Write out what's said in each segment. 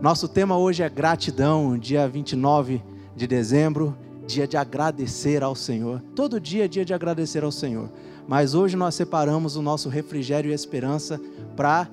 Nosso tema hoje é gratidão, dia 29 de dezembro, dia de agradecer ao Senhor. Todo dia é dia de agradecer ao Senhor. Mas hoje nós separamos o nosso refrigério e esperança para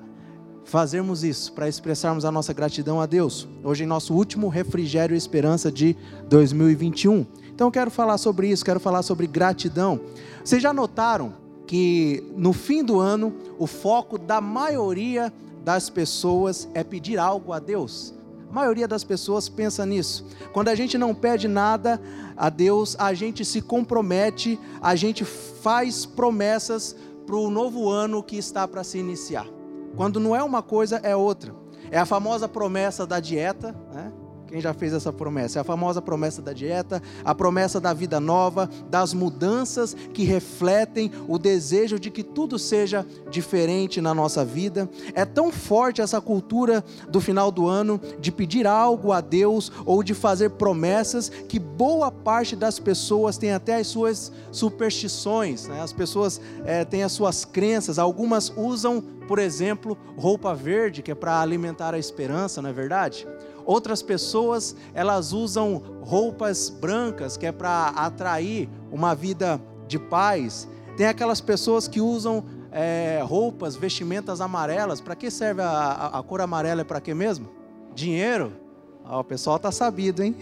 fazermos isso, para expressarmos a nossa gratidão a Deus. Hoje é nosso último refrigério e esperança de 2021. Então eu quero falar sobre isso, quero falar sobre gratidão. Vocês já notaram que no fim do ano o foco da maioria das pessoas é pedir algo a Deus. A maioria das pessoas pensa nisso. Quando a gente não pede nada a Deus, a gente se compromete, a gente faz promessas para o novo ano que está para se iniciar. Quando não é uma coisa, é outra. É a famosa promessa da dieta, né? Quem já fez essa promessa? É a famosa promessa da dieta, a promessa da vida nova, das mudanças que refletem o desejo de que tudo seja diferente na nossa vida. É tão forte essa cultura do final do ano de pedir algo a Deus ou de fazer promessas que boa parte das pessoas tem até as suas superstições, né? as pessoas é, têm as suas crenças, algumas usam, por exemplo, roupa verde, que é para alimentar a esperança, não é verdade? Outras pessoas, elas usam roupas brancas, que é para atrair uma vida de paz. Tem aquelas pessoas que usam é, roupas, vestimentas amarelas. Para que serve a, a, a cor amarela? É para quê mesmo? Dinheiro? Ah, o pessoal está sabido, hein?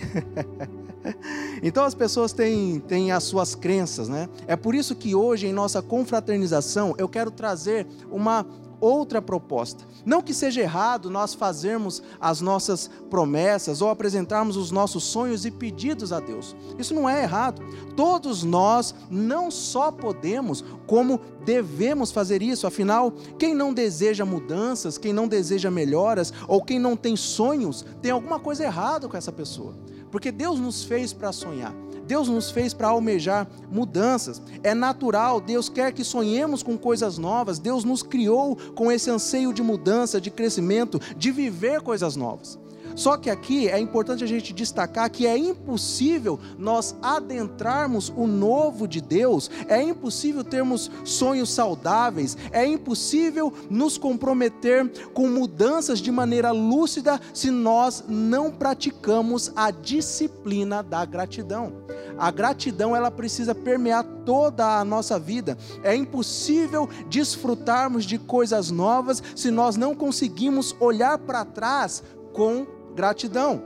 então as pessoas têm, têm as suas crenças, né? É por isso que hoje, em nossa confraternização, eu quero trazer uma outra proposta. Não que seja errado nós fazermos as nossas promessas ou apresentarmos os nossos sonhos e pedidos a Deus. Isso não é errado. Todos nós não só podemos, como devemos fazer isso. Afinal, quem não deseja mudanças, quem não deseja melhoras ou quem não tem sonhos, tem alguma coisa errada com essa pessoa. Porque Deus nos fez para sonhar. Deus nos fez para almejar mudanças. É natural, Deus quer que sonhemos com coisas novas. Deus nos criou com esse anseio de mudança, de crescimento, de viver coisas novas. Só que aqui é importante a gente destacar que é impossível nós adentrarmos o novo de Deus, é impossível termos sonhos saudáveis, é impossível nos comprometer com mudanças de maneira lúcida se nós não praticamos a disciplina da gratidão. A gratidão ela precisa permear toda a nossa vida. É impossível desfrutarmos de coisas novas se nós não conseguimos olhar para trás com gratidão.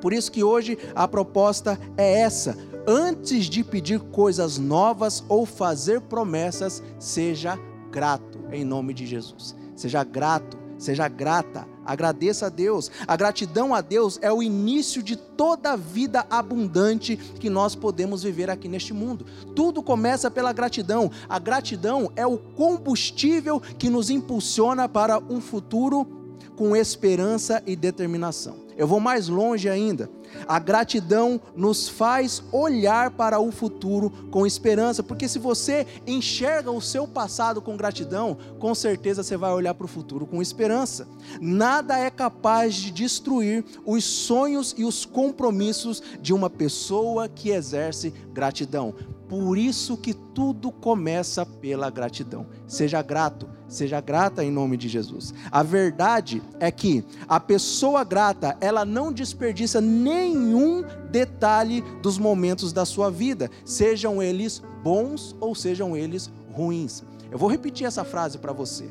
Por isso que hoje a proposta é essa. Antes de pedir coisas novas ou fazer promessas, seja grato em nome de Jesus. Seja grato, seja grata. Agradeça a Deus. A gratidão a Deus é o início de toda a vida abundante que nós podemos viver aqui neste mundo. Tudo começa pela gratidão. A gratidão é o combustível que nos impulsiona para um futuro com esperança e determinação. Eu vou mais longe ainda. A gratidão nos faz olhar para o futuro com esperança, porque se você enxerga o seu passado com gratidão, com certeza você vai olhar para o futuro com esperança. Nada é capaz de destruir os sonhos e os compromissos de uma pessoa que exerce gratidão. Por isso que tudo começa pela gratidão. Seja grato, seja grata em nome de Jesus. A verdade é que a pessoa grata, ela não desperdiça nenhum detalhe dos momentos da sua vida, sejam eles bons ou sejam eles ruins. Eu vou repetir essa frase para você.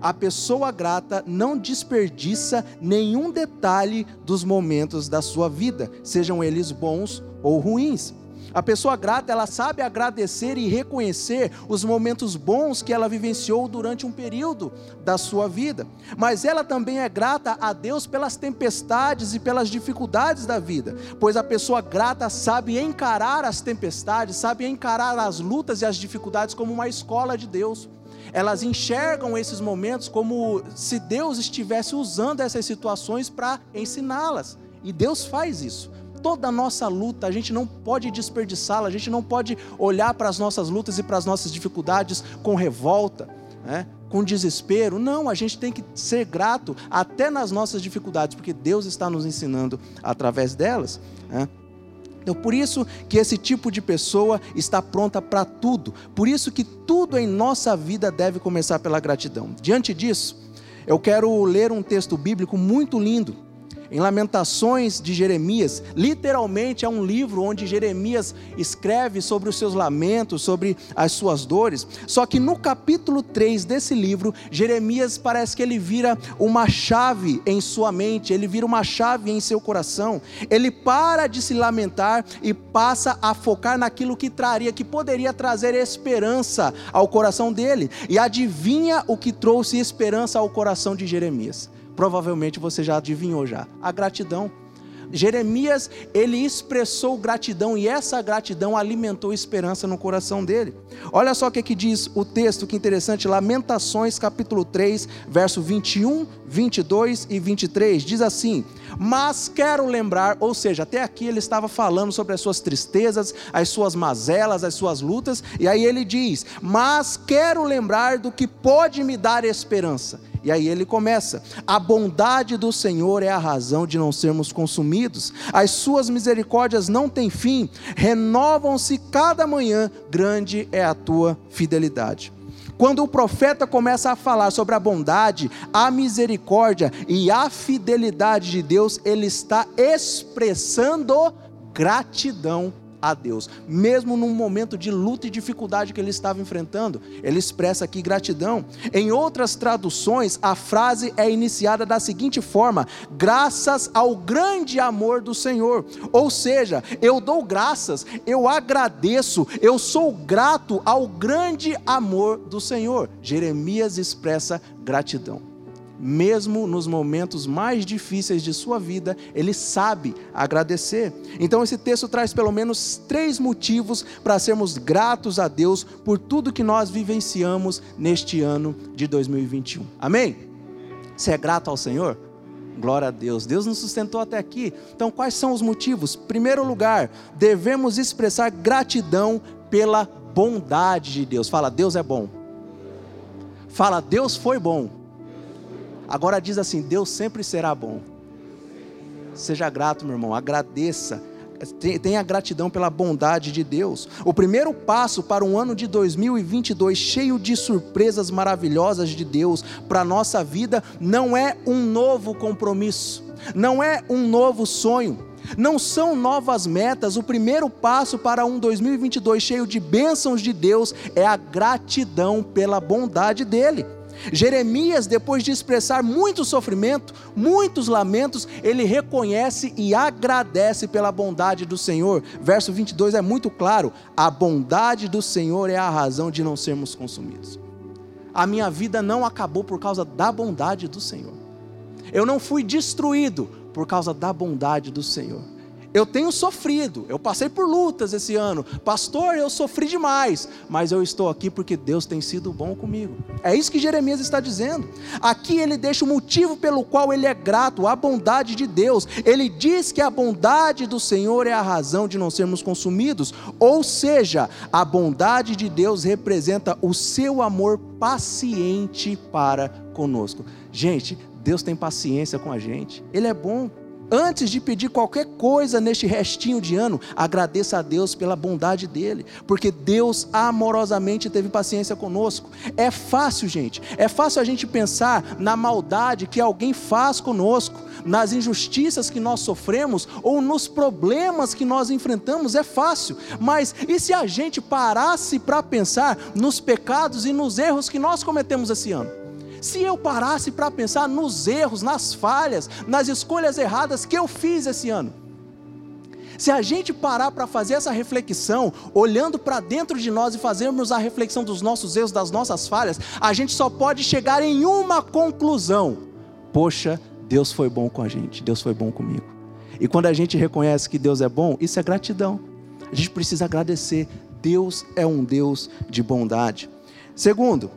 A pessoa grata não desperdiça nenhum detalhe dos momentos da sua vida, sejam eles bons ou ruins. A pessoa grata, ela sabe agradecer e reconhecer os momentos bons que ela vivenciou durante um período da sua vida. Mas ela também é grata a Deus pelas tempestades e pelas dificuldades da vida, pois a pessoa grata sabe encarar as tempestades, sabe encarar as lutas e as dificuldades como uma escola de Deus elas enxergam esses momentos como se Deus estivesse usando essas situações para ensiná-las. E Deus faz isso toda a nossa luta, a gente não pode desperdiçá-la, a gente não pode olhar para as nossas lutas e para as nossas dificuldades com revolta, né? com desespero. Não, a gente tem que ser grato até nas nossas dificuldades, porque Deus está nos ensinando através delas. Né? Então, por isso que esse tipo de pessoa está pronta para tudo. Por isso que tudo em nossa vida deve começar pela gratidão. Diante disso, eu quero ler um texto bíblico muito lindo em Lamentações de Jeremias, literalmente é um livro onde Jeremias escreve sobre os seus lamentos, sobre as suas dores. Só que no capítulo 3 desse livro, Jeremias parece que ele vira uma chave em sua mente, ele vira uma chave em seu coração. Ele para de se lamentar e passa a focar naquilo que traria, que poderia trazer esperança ao coração dele. E adivinha o que trouxe esperança ao coração de Jeremias? Provavelmente você já adivinhou já. A gratidão. Jeremias, ele expressou gratidão e essa gratidão alimentou esperança no coração dele. Olha só o que, que diz o texto, que interessante, Lamentações, capítulo 3, verso 21, 22 e 23, diz assim: Mas quero lembrar, ou seja, até aqui ele estava falando sobre as suas tristezas, as suas mazelas, as suas lutas, e aí ele diz: Mas quero lembrar do que pode me dar esperança e aí ele começa: A bondade do Senhor é a razão de não sermos consumidos, as suas misericórdias não têm fim, renovam-se cada manhã, grande é a tua fidelidade. Quando o profeta começa a falar sobre a bondade, a misericórdia e a fidelidade de Deus, ele está expressando gratidão a Deus. Mesmo num momento de luta e dificuldade que ele estava enfrentando, ele expressa aqui gratidão. Em outras traduções, a frase é iniciada da seguinte forma: graças ao grande amor do Senhor. Ou seja, eu dou graças, eu agradeço, eu sou grato ao grande amor do Senhor. Jeremias expressa gratidão mesmo nos momentos mais difíceis de sua vida, ele sabe agradecer. Então, esse texto traz pelo menos três motivos para sermos gratos a Deus por tudo que nós vivenciamos neste ano de 2021. Amém? Você é grato ao Senhor? Glória a Deus. Deus nos sustentou até aqui. Então, quais são os motivos? Primeiro lugar, devemos expressar gratidão pela bondade de Deus. Fala, Deus é bom. Fala, Deus foi bom. Agora diz assim: Deus sempre será bom. Seja grato, meu irmão, agradeça. Tenha gratidão pela bondade de Deus. O primeiro passo para um ano de 2022 cheio de surpresas maravilhosas de Deus para a nossa vida não é um novo compromisso, não é um novo sonho, não são novas metas. O primeiro passo para um 2022 cheio de bênçãos de Deus é a gratidão pela bondade dEle. Jeremias, depois de expressar muito sofrimento, muitos lamentos, ele reconhece e agradece pela bondade do Senhor. Verso 22 é muito claro: a bondade do Senhor é a razão de não sermos consumidos. A minha vida não acabou por causa da bondade do Senhor. Eu não fui destruído por causa da bondade do Senhor. Eu tenho sofrido, eu passei por lutas esse ano. Pastor, eu sofri demais, mas eu estou aqui porque Deus tem sido bom comigo. É isso que Jeremias está dizendo. Aqui ele deixa o motivo pelo qual ele é grato, a bondade de Deus. Ele diz que a bondade do Senhor é a razão de não sermos consumidos, ou seja, a bondade de Deus representa o seu amor paciente para conosco. Gente, Deus tem paciência com a gente. Ele é bom. Antes de pedir qualquer coisa neste restinho de ano, agradeça a Deus pela bondade dele, porque Deus amorosamente teve paciência conosco. É fácil, gente, é fácil a gente pensar na maldade que alguém faz conosco, nas injustiças que nós sofremos ou nos problemas que nós enfrentamos, é fácil. Mas e se a gente parasse para pensar nos pecados e nos erros que nós cometemos esse ano? Se eu parasse para pensar nos erros, nas falhas, nas escolhas erradas que eu fiz esse ano, se a gente parar para fazer essa reflexão, olhando para dentro de nós e fazermos a reflexão dos nossos erros, das nossas falhas, a gente só pode chegar em uma conclusão: poxa, Deus foi bom com a gente, Deus foi bom comigo. E quando a gente reconhece que Deus é bom, isso é gratidão. A gente precisa agradecer. Deus é um Deus de bondade. Segundo,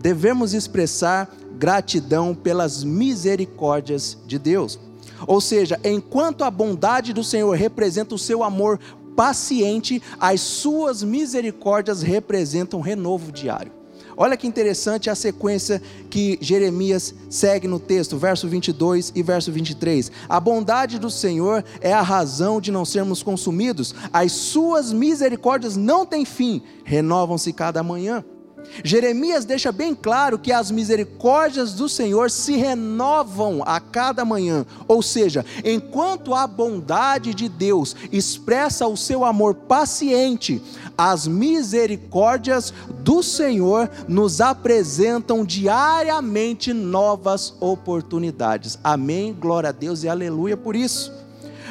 devemos expressar gratidão pelas misericórdias de Deus. Ou seja, enquanto a bondade do Senhor representa o seu amor paciente, as suas misericórdias representam renovo diário. Olha que interessante a sequência que Jeremias segue no texto, verso 22 e verso 23. A bondade do Senhor é a razão de não sermos consumidos, as suas misericórdias não têm fim, renovam-se cada manhã. Jeremias deixa bem claro que as misericórdias do Senhor se renovam a cada manhã, ou seja, enquanto a bondade de Deus expressa o seu amor paciente, as misericórdias do Senhor nos apresentam diariamente novas oportunidades. Amém, glória a Deus e aleluia por isso.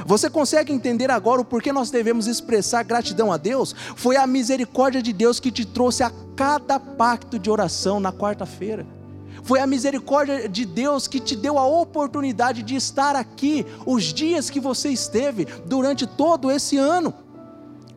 Você consegue entender agora o porquê nós devemos expressar gratidão a Deus? Foi a misericórdia de Deus que te trouxe a cada pacto de oração na quarta-feira. Foi a misericórdia de Deus que te deu a oportunidade de estar aqui os dias que você esteve durante todo esse ano.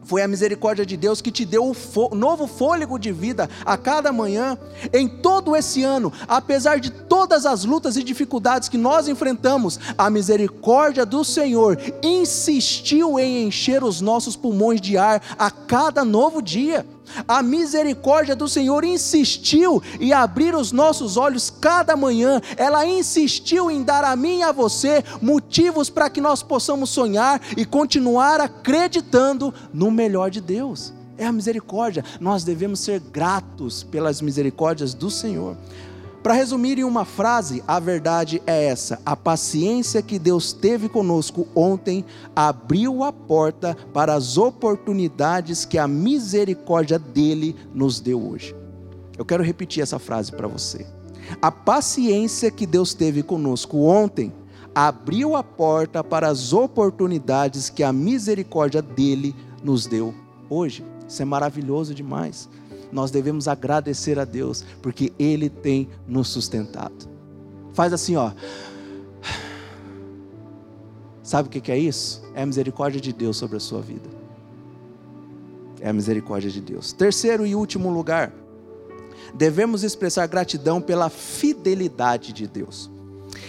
Foi a misericórdia de Deus que te deu o novo fôlego de vida a cada manhã. Em todo esse ano, apesar de todas as lutas e dificuldades que nós enfrentamos, a misericórdia do Senhor insistiu em encher os nossos pulmões de ar a cada novo dia. A misericórdia do Senhor insistiu em abrir os nossos olhos cada manhã, ela insistiu em dar a mim e a você motivos para que nós possamos sonhar e continuar acreditando no melhor de Deus. É a misericórdia, nós devemos ser gratos pelas misericórdias do Senhor. Para resumir em uma frase, a verdade é essa: a paciência que Deus teve conosco ontem abriu a porta para as oportunidades que a misericórdia dele nos deu hoje. Eu quero repetir essa frase para você. A paciência que Deus teve conosco ontem abriu a porta para as oportunidades que a misericórdia dele nos deu hoje. Isso é maravilhoso demais nós devemos agradecer a Deus, porque Ele tem nos sustentado. Faz assim, ó. Sabe o que é isso? É a misericórdia de Deus sobre a sua vida. É a misericórdia de Deus. Terceiro e último lugar, devemos expressar gratidão pela fidelidade de Deus.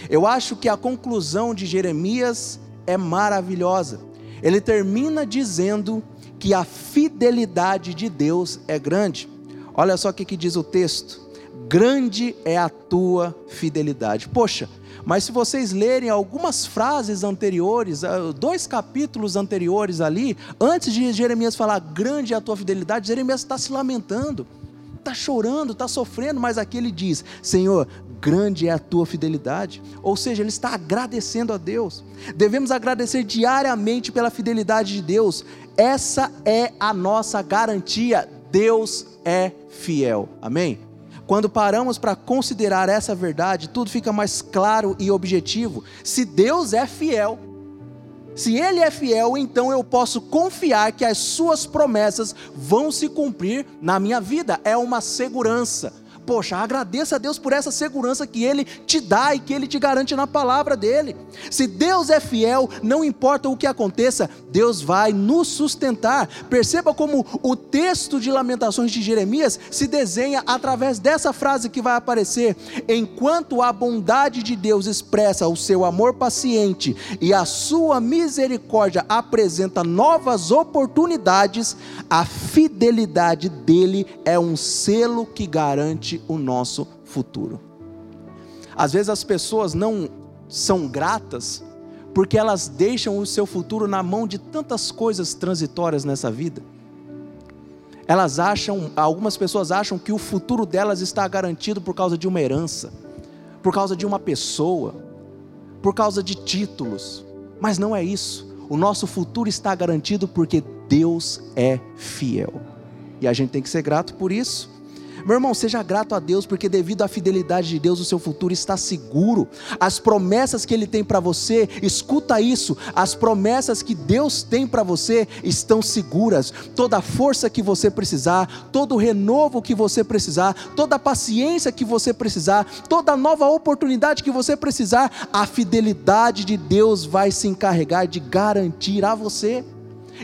Eu acho que a conclusão de Jeremias é maravilhosa. Ele termina dizendo que a fidelidade de Deus é grande. Olha só o que, que diz o texto: grande é a tua fidelidade. Poxa, mas se vocês lerem algumas frases anteriores, ah, dois capítulos anteriores ali, antes de Jeremias falar grande é a tua fidelidade, Jeremias está se lamentando, está chorando, está sofrendo, mas aqui ele diz: Senhor, grande é a tua fidelidade. Ou seja, ele está agradecendo a Deus. Devemos agradecer diariamente pela fidelidade de Deus. Essa é a nossa garantia. Deus é fiel. Amém? Quando paramos para considerar essa verdade, tudo fica mais claro e objetivo. Se Deus é fiel, se Ele é fiel, então eu posso confiar que as Suas promessas vão se cumprir na minha vida. É uma segurança. Poxa, agradeça a Deus por essa segurança que Ele te dá e que Ele te garante na palavra dele. Se Deus é fiel, não importa o que aconteça, Deus vai nos sustentar. Perceba como o texto de Lamentações de Jeremias se desenha através dessa frase que vai aparecer: Enquanto a bondade de Deus expressa o seu amor paciente e a sua misericórdia apresenta novas oportunidades, a fidelidade dele é um selo que garante o nosso futuro. Às vezes as pessoas não são gratas porque elas deixam o seu futuro na mão de tantas coisas transitórias nessa vida. Elas acham, algumas pessoas acham que o futuro delas está garantido por causa de uma herança, por causa de uma pessoa, por causa de títulos. Mas não é isso. O nosso futuro está garantido porque Deus é fiel. E a gente tem que ser grato por isso. Meu irmão, seja grato a Deus, porque devido à fidelidade de Deus, o seu futuro está seguro. As promessas que Ele tem para você, escuta isso: as promessas que Deus tem para você estão seguras. Toda força que você precisar, todo renovo que você precisar, toda paciência que você precisar, toda nova oportunidade que você precisar, a fidelidade de Deus vai se encarregar de garantir a você.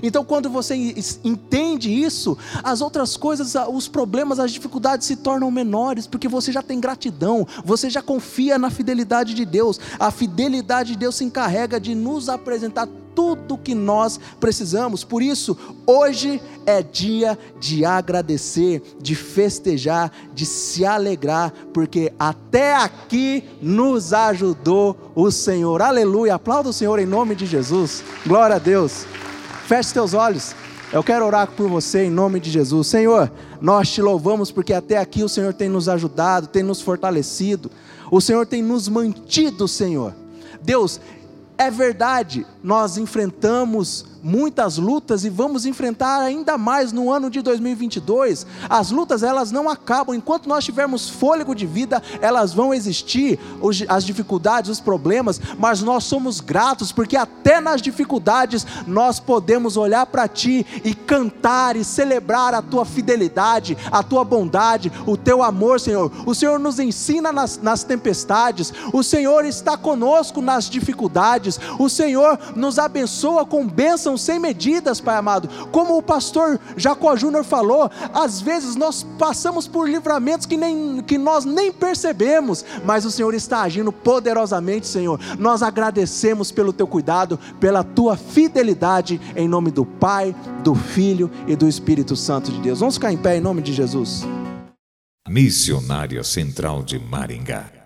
Então, quando você entende isso, as outras coisas, os problemas, as dificuldades se tornam menores, porque você já tem gratidão, você já confia na fidelidade de Deus. A fidelidade de Deus se encarrega de nos apresentar tudo que nós precisamos. Por isso, hoje é dia de agradecer, de festejar, de se alegrar, porque até aqui nos ajudou o Senhor. Aleluia! Aplauda o Senhor em nome de Jesus. Glória a Deus. Feche teus olhos. Eu quero orar por você em nome de Jesus. Senhor, nós te louvamos porque até aqui o Senhor tem nos ajudado, tem nos fortalecido. O Senhor tem nos mantido, Senhor. Deus, é verdade, nós enfrentamos muitas lutas e vamos enfrentar ainda mais no ano de 2022. As lutas elas não acabam enquanto nós tivermos fôlego de vida, elas vão existir, as dificuldades, os problemas, mas nós somos gratos porque até nas dificuldades nós podemos olhar para ti e cantar e celebrar a tua fidelidade, a tua bondade, o teu amor, Senhor. O Senhor nos ensina nas, nas tempestades, o Senhor está conosco nas dificuldades, o Senhor nos abençoa com bênçãos bênção sem medidas, Pai amado. Como o pastor Jacó Júnior falou, às vezes nós passamos por livramentos que, nem, que nós nem percebemos, mas o Senhor está agindo poderosamente, Senhor. Nós agradecemos pelo teu cuidado, pela tua fidelidade, em nome do Pai, do Filho e do Espírito Santo de Deus. Vamos ficar em pé em nome de Jesus. Missionária Central de Maringá